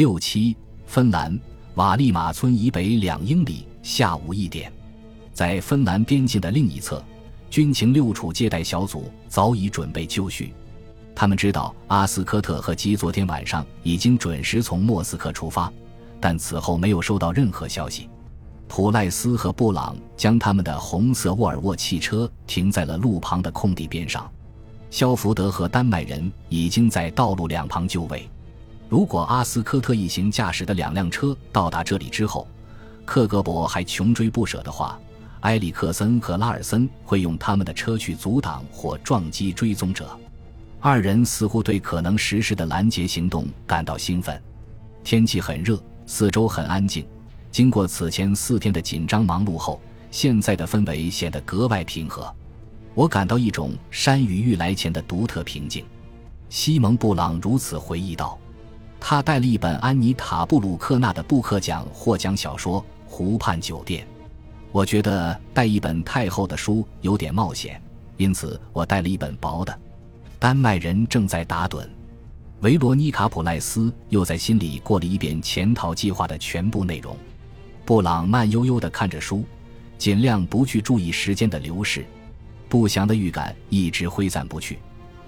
六七，芬兰瓦利马村以北两英里，下午一点，在芬兰边境的另一侧，军情六处接待小组早已准备就绪。他们知道阿斯科特和基昨天晚上已经准时从莫斯科出发，但此后没有收到任何消息。普赖斯和布朗将他们的红色沃尔沃汽车停在了路旁的空地边上。肖福德和丹麦人已经在道路两旁就位。如果阿斯科特一行驾驶的两辆车到达这里之后，克格勃还穷追不舍的话，埃里克森和拉尔森会用他们的车去阻挡或撞击追踪者。二人似乎对可能实施的拦截行动感到兴奋。天气很热，四周很安静。经过此前四天的紧张忙碌后，现在的氛围显得格外平和。我感到一种山雨欲来前的独特平静。西蒙·布朗如此回忆道。他带了一本安妮塔·布鲁克纳的布克奖获奖小说《湖畔酒店》。我觉得带一本太厚的书有点冒险，因此我带了一本薄的。丹麦人正在打盹。维罗妮卡·普赖斯又在心里过了一遍潜逃计划的全部内容。布朗慢悠悠地看着书，尽量不去注意时间的流逝。不祥的预感一直挥散不去。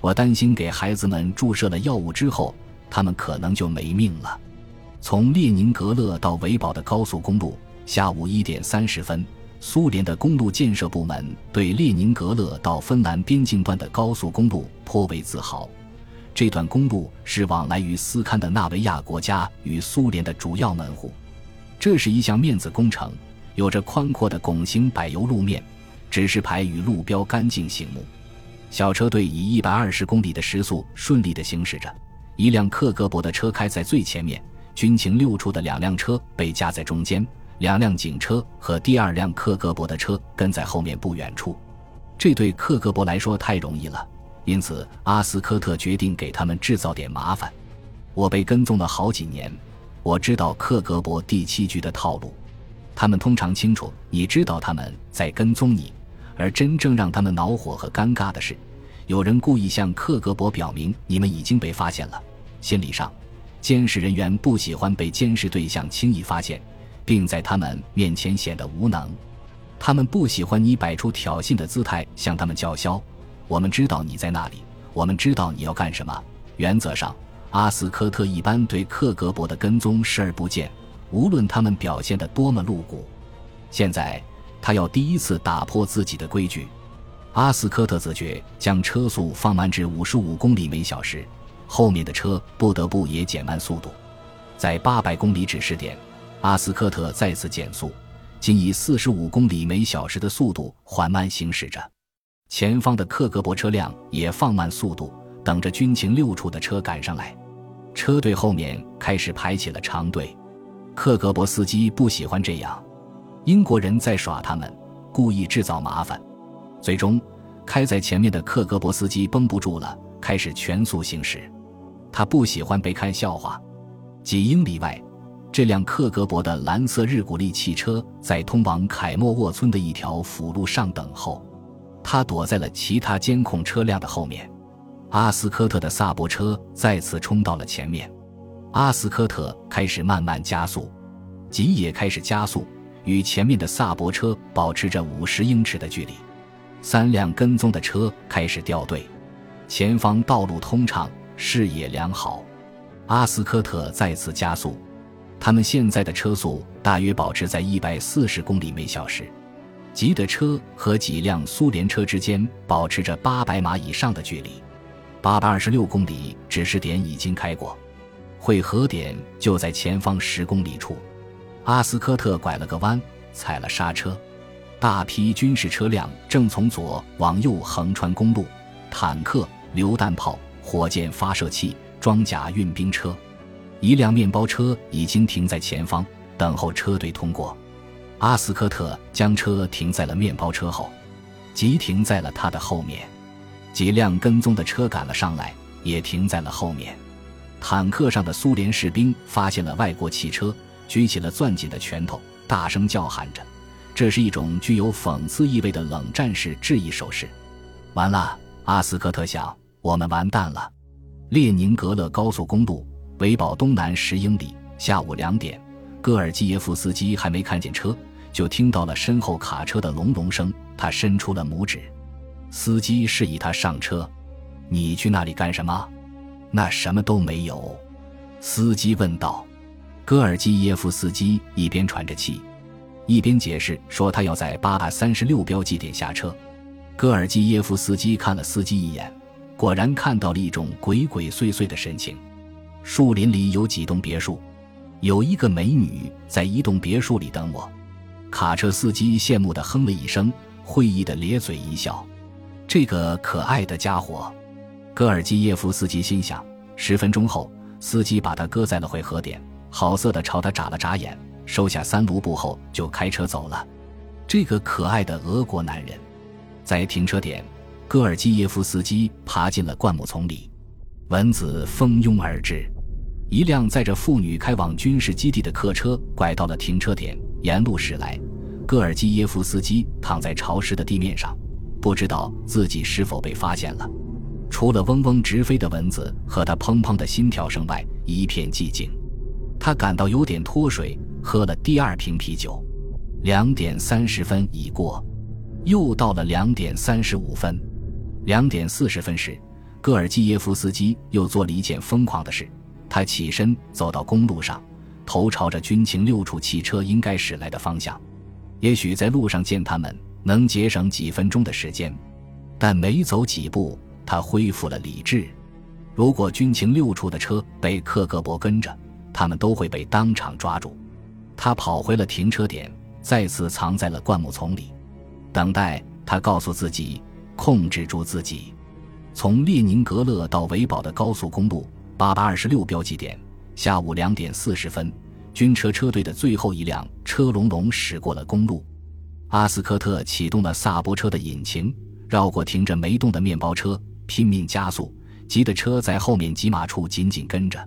我担心给孩子们注射了药物之后，他们可能就没命了。从列宁格勒到维堡的高速公路，下午一点三十分，苏联的公路建设部门对列宁格勒到芬兰边境段的高速公路颇为自豪。这段公路是往来于斯堪的纳维亚国家与苏联的主要门户。这是一项面子工程，有着宽阔的拱形柏油路面，指示牌与路标干净醒目。小车队以一百二十公里的时速顺利地行驶着，一辆克格勃的车开在最前面，军情六处的两辆车被夹在中间，两辆警车和第二辆克格勃的车跟在后面不远处。这对克格勃来说太容易了，因此阿斯科特决定给他们制造点麻烦。我被跟踪了好几年。我知道克格勃第七局的套路，他们通常清楚你知道他们在跟踪你，而真正让他们恼火和尴尬的是，有人故意向克格勃表明你们已经被发现了。心理上，监视人员不喜欢被监视对象轻易发现，并在他们面前显得无能。他们不喜欢你摆出挑衅的姿态向他们叫嚣：“我们知道你在那里，我们知道你要干什么。”原则上。阿斯科特一般对克格勃的跟踪视而不见，无论他们表现得多么露骨。现在，他要第一次打破自己的规矩。阿斯科特自觉将车速放慢至五十五公里每小时，后面的车不得不也减慢速度。在八百公里指示点，阿斯科特再次减速，仅以四十五公里每小时的速度缓慢行驶着。前方的克格勃车辆也放慢速度。等着军情六处的车赶上来，车队后面开始排起了长队。克格勃司机不喜欢这样，英国人在耍他们，故意制造麻烦。最终，开在前面的克格勃司机绷不住了，开始全速行驶。他不喜欢被看笑话。几英里外，这辆克格勃的蓝色日古力汽车在通往凯莫沃村的一条辅路上等候，他躲在了其他监控车辆的后面。阿斯科特的萨博车再次冲到了前面，阿斯科特开始慢慢加速，吉也开始加速，与前面的萨博车保持着五十英尺的距离。三辆跟踪的车开始掉队，前方道路通畅，视野良好。阿斯科特再次加速，他们现在的车速大约保持在一百四十公里每小时。吉的车和几辆苏联车之间保持着八百码以上的距离。八百二十六公里指示点已经开过，汇合点就在前方十公里处。阿斯科特拐了个弯，踩了刹车。大批军事车辆正从左往右横穿公路，坦克、榴弹炮、火箭发射器、装甲运兵车。一辆面包车已经停在前方，等候车队通过。阿斯科特将车停在了面包车后，急停在了他的后面。几辆跟踪的车赶了上来，也停在了后面。坦克上的苏联士兵发现了外国汽车，举起了攥紧的拳头，大声叫喊着。这是一种具有讽刺意味的冷战式致意手势。完了，阿斯科特想，我们完蛋了。列宁格勒高速公路维堡东南十英里。下午两点，戈尔基耶夫斯基还没看见车，就听到了身后卡车的隆隆声。他伸出了拇指，司机示意他上车。你去那里干什么？那什么都没有。司机问道。戈尔基耶夫斯基一边喘着气，一边解释说他要在八百三十六标记点下车。戈尔基耶夫斯基看了司机一眼，果然看到了一种鬼鬼祟祟的神情。树林里有几栋别墅，有一个美女在一栋别墅里等我。卡车司机羡慕地哼了一声。会意的咧嘴一笑，这个可爱的家伙，戈尔基耶夫斯基心想。十分钟后，司机把他搁在了汇合点，好色的朝他眨了眨眼，收下三卢布后就开车走了。这个可爱的俄国男人，在停车点，戈尔基耶夫斯基爬进了灌木丛里，蚊子蜂拥而至。一辆载着妇女开往军事基地的客车拐到了停车点，沿路驶来。戈尔基耶夫斯基躺在潮湿的地面上，不知道自己是否被发现了。除了嗡嗡直飞的蚊子和他砰砰的心跳声外，一片寂静。他感到有点脱水，喝了第二瓶啤酒。两点三十分已过，又到了两点三十五分。两点四十分时，戈尔基耶夫斯基又做了一件疯狂的事。他起身走到公路上，头朝着军情六处汽车应该驶来的方向。也许在路上见他们能节省几分钟的时间，但没走几步，他恢复了理智。如果军情六处的车被克格勃跟着，他们都会被当场抓住。他跑回了停车点，再次藏在了灌木丛里，等待。他告诉自己，控制住自己。从列宁格勒到维堡的高速公路，八百二十六标记点，下午两点四十分。军车车队的最后一辆车隆隆驶过了公路，阿斯科特启动了萨博车的引擎，绕过停着没动的面包车，拼命加速，急的车在后面几码处紧紧跟着。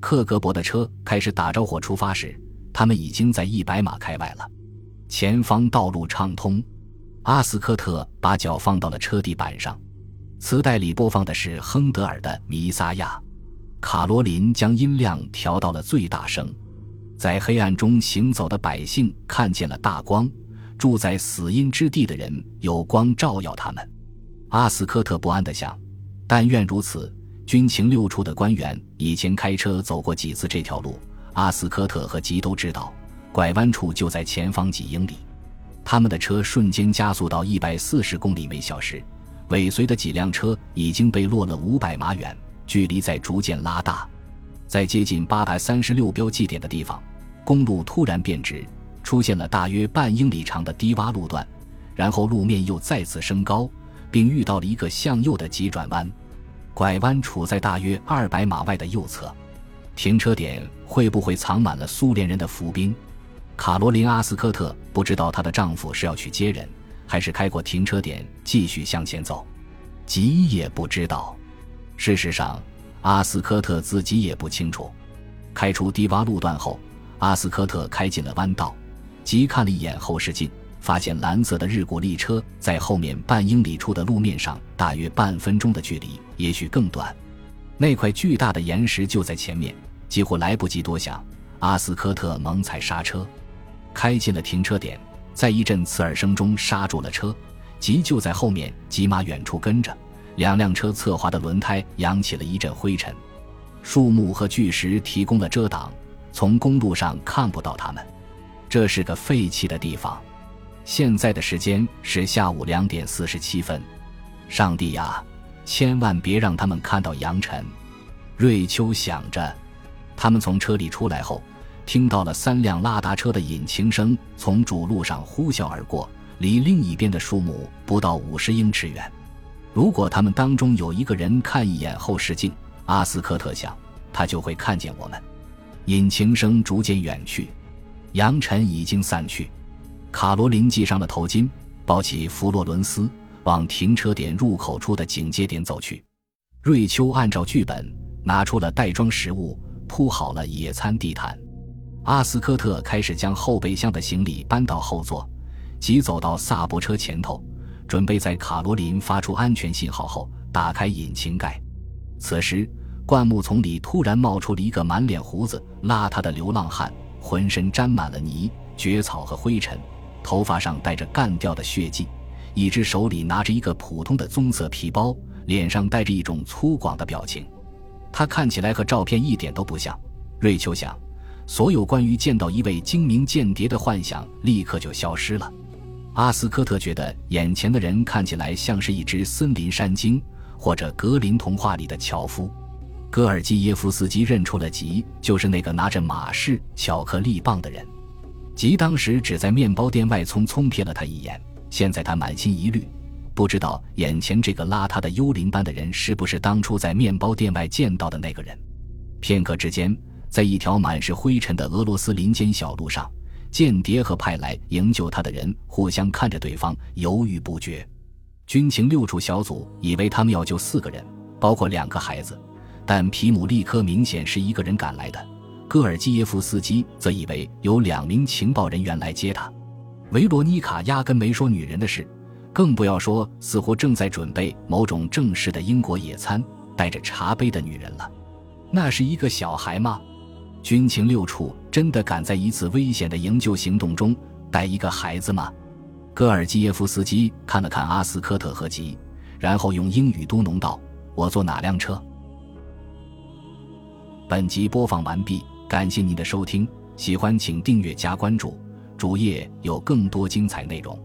克格勃的车开始打着火出发时，他们已经在一百码开外了，前方道路畅通。阿斯科特把脚放到了车地板上，磁带里播放的是亨德尔的《弥撒亚》，卡罗琳将音量调到了最大声。在黑暗中行走的百姓看见了大光，住在死荫之地的人有光照耀他们。阿斯科特不安地想：但愿如此。军情六处的官员以前开车走过几次这条路，阿斯科特和吉都知道，拐弯处就在前方几英里。他们的车瞬间加速到一百四十公里每小时，尾随的几辆车已经被落了五百码远，距离在逐渐拉大。在接近八百三十六标记点的地方。公路突然变直，出现了大约半英里长的低洼路段，然后路面又再次升高，并遇到了一个向右的急转弯。拐弯处在大约二百码外的右侧。停车点会不会藏满了苏联人的伏兵？卡罗琳·阿斯科特不知道她的丈夫是要去接人，还是开过停车点继续向前走。吉也不知道。事实上，阿斯科特自己也不清楚。开出低洼路段后。阿斯科特开进了弯道，急看了一眼后视镜，发现蓝色的日古力车在后面半英里处的路面上，大约半分钟的距离，也许更短。那块巨大的岩石就在前面，几乎来不及多想，阿斯科特猛踩刹车，开进了停车点，在一阵刺耳声中刹住了车。急就在后面急马远处跟着，两辆车侧滑的轮胎扬起了一阵灰尘，树木和巨石提供了遮挡。从公路上看不到他们，这是个废弃的地方。现在的时间是下午两点四十七分。上帝呀，千万别让他们看到扬尘！瑞秋想着。他们从车里出来后，听到了三辆拉达车的引擎声从主路上呼啸而过，离另一边的树木不到五十英尺远。如果他们当中有一个人看一眼后视镜，阿斯科特想，他就会看见我们。引擎声逐渐远去，扬尘已经散去。卡罗琳系上了头巾，抱起弗洛伦斯，往停车点入口处的警戒点走去。瑞秋按照剧本拿出了袋装食物，铺好了野餐地毯。阿斯科特开始将后备箱的行李搬到后座，急走到萨博车前头，准备在卡罗琳发出安全信号后打开引擎盖。此时，灌木丛里突然冒出了一个满脸胡子、邋遢的流浪汉，浑身沾满了泥、蕨草和灰尘，头发上带着干掉的血迹，一只手里拿着一个普通的棕色皮包，脸上带着一种粗犷的表情。他看起来和照片一点都不像。瑞秋想，所有关于见到一位精明间谍的幻想立刻就消失了。阿斯科特觉得眼前的人看起来像是一只森林山精，或者格林童话里的樵夫。戈尔基耶夫斯基认出了吉，就是那个拿着马氏巧克力棒的人。吉当时只在面包店外匆匆瞥了他一眼，现在他满心疑虑，不知道眼前这个邋遢的幽灵般的人是不是当初在面包店外见到的那个人。片刻之间，在一条满是灰尘的俄罗斯林间小路上，间谍和派来营救他的人互相看着对方，犹豫不决。军情六处小组以为他们要救四个人，包括两个孩子。但皮姆利科明显是一个人赶来的，戈尔基耶夫斯基则以为有两名情报人员来接他。维罗妮卡压根没说女人的事，更不要说似乎正在准备某种正式的英国野餐、带着茶杯的女人了。那是一个小孩吗？军情六处真的敢在一次危险的营救行动中带一个孩子吗？戈尔基耶夫斯基看了看阿斯科特和吉，然后用英语嘟哝道：“我坐哪辆车？”本集播放完毕，感谢您的收听，喜欢请订阅加关注，主页有更多精彩内容。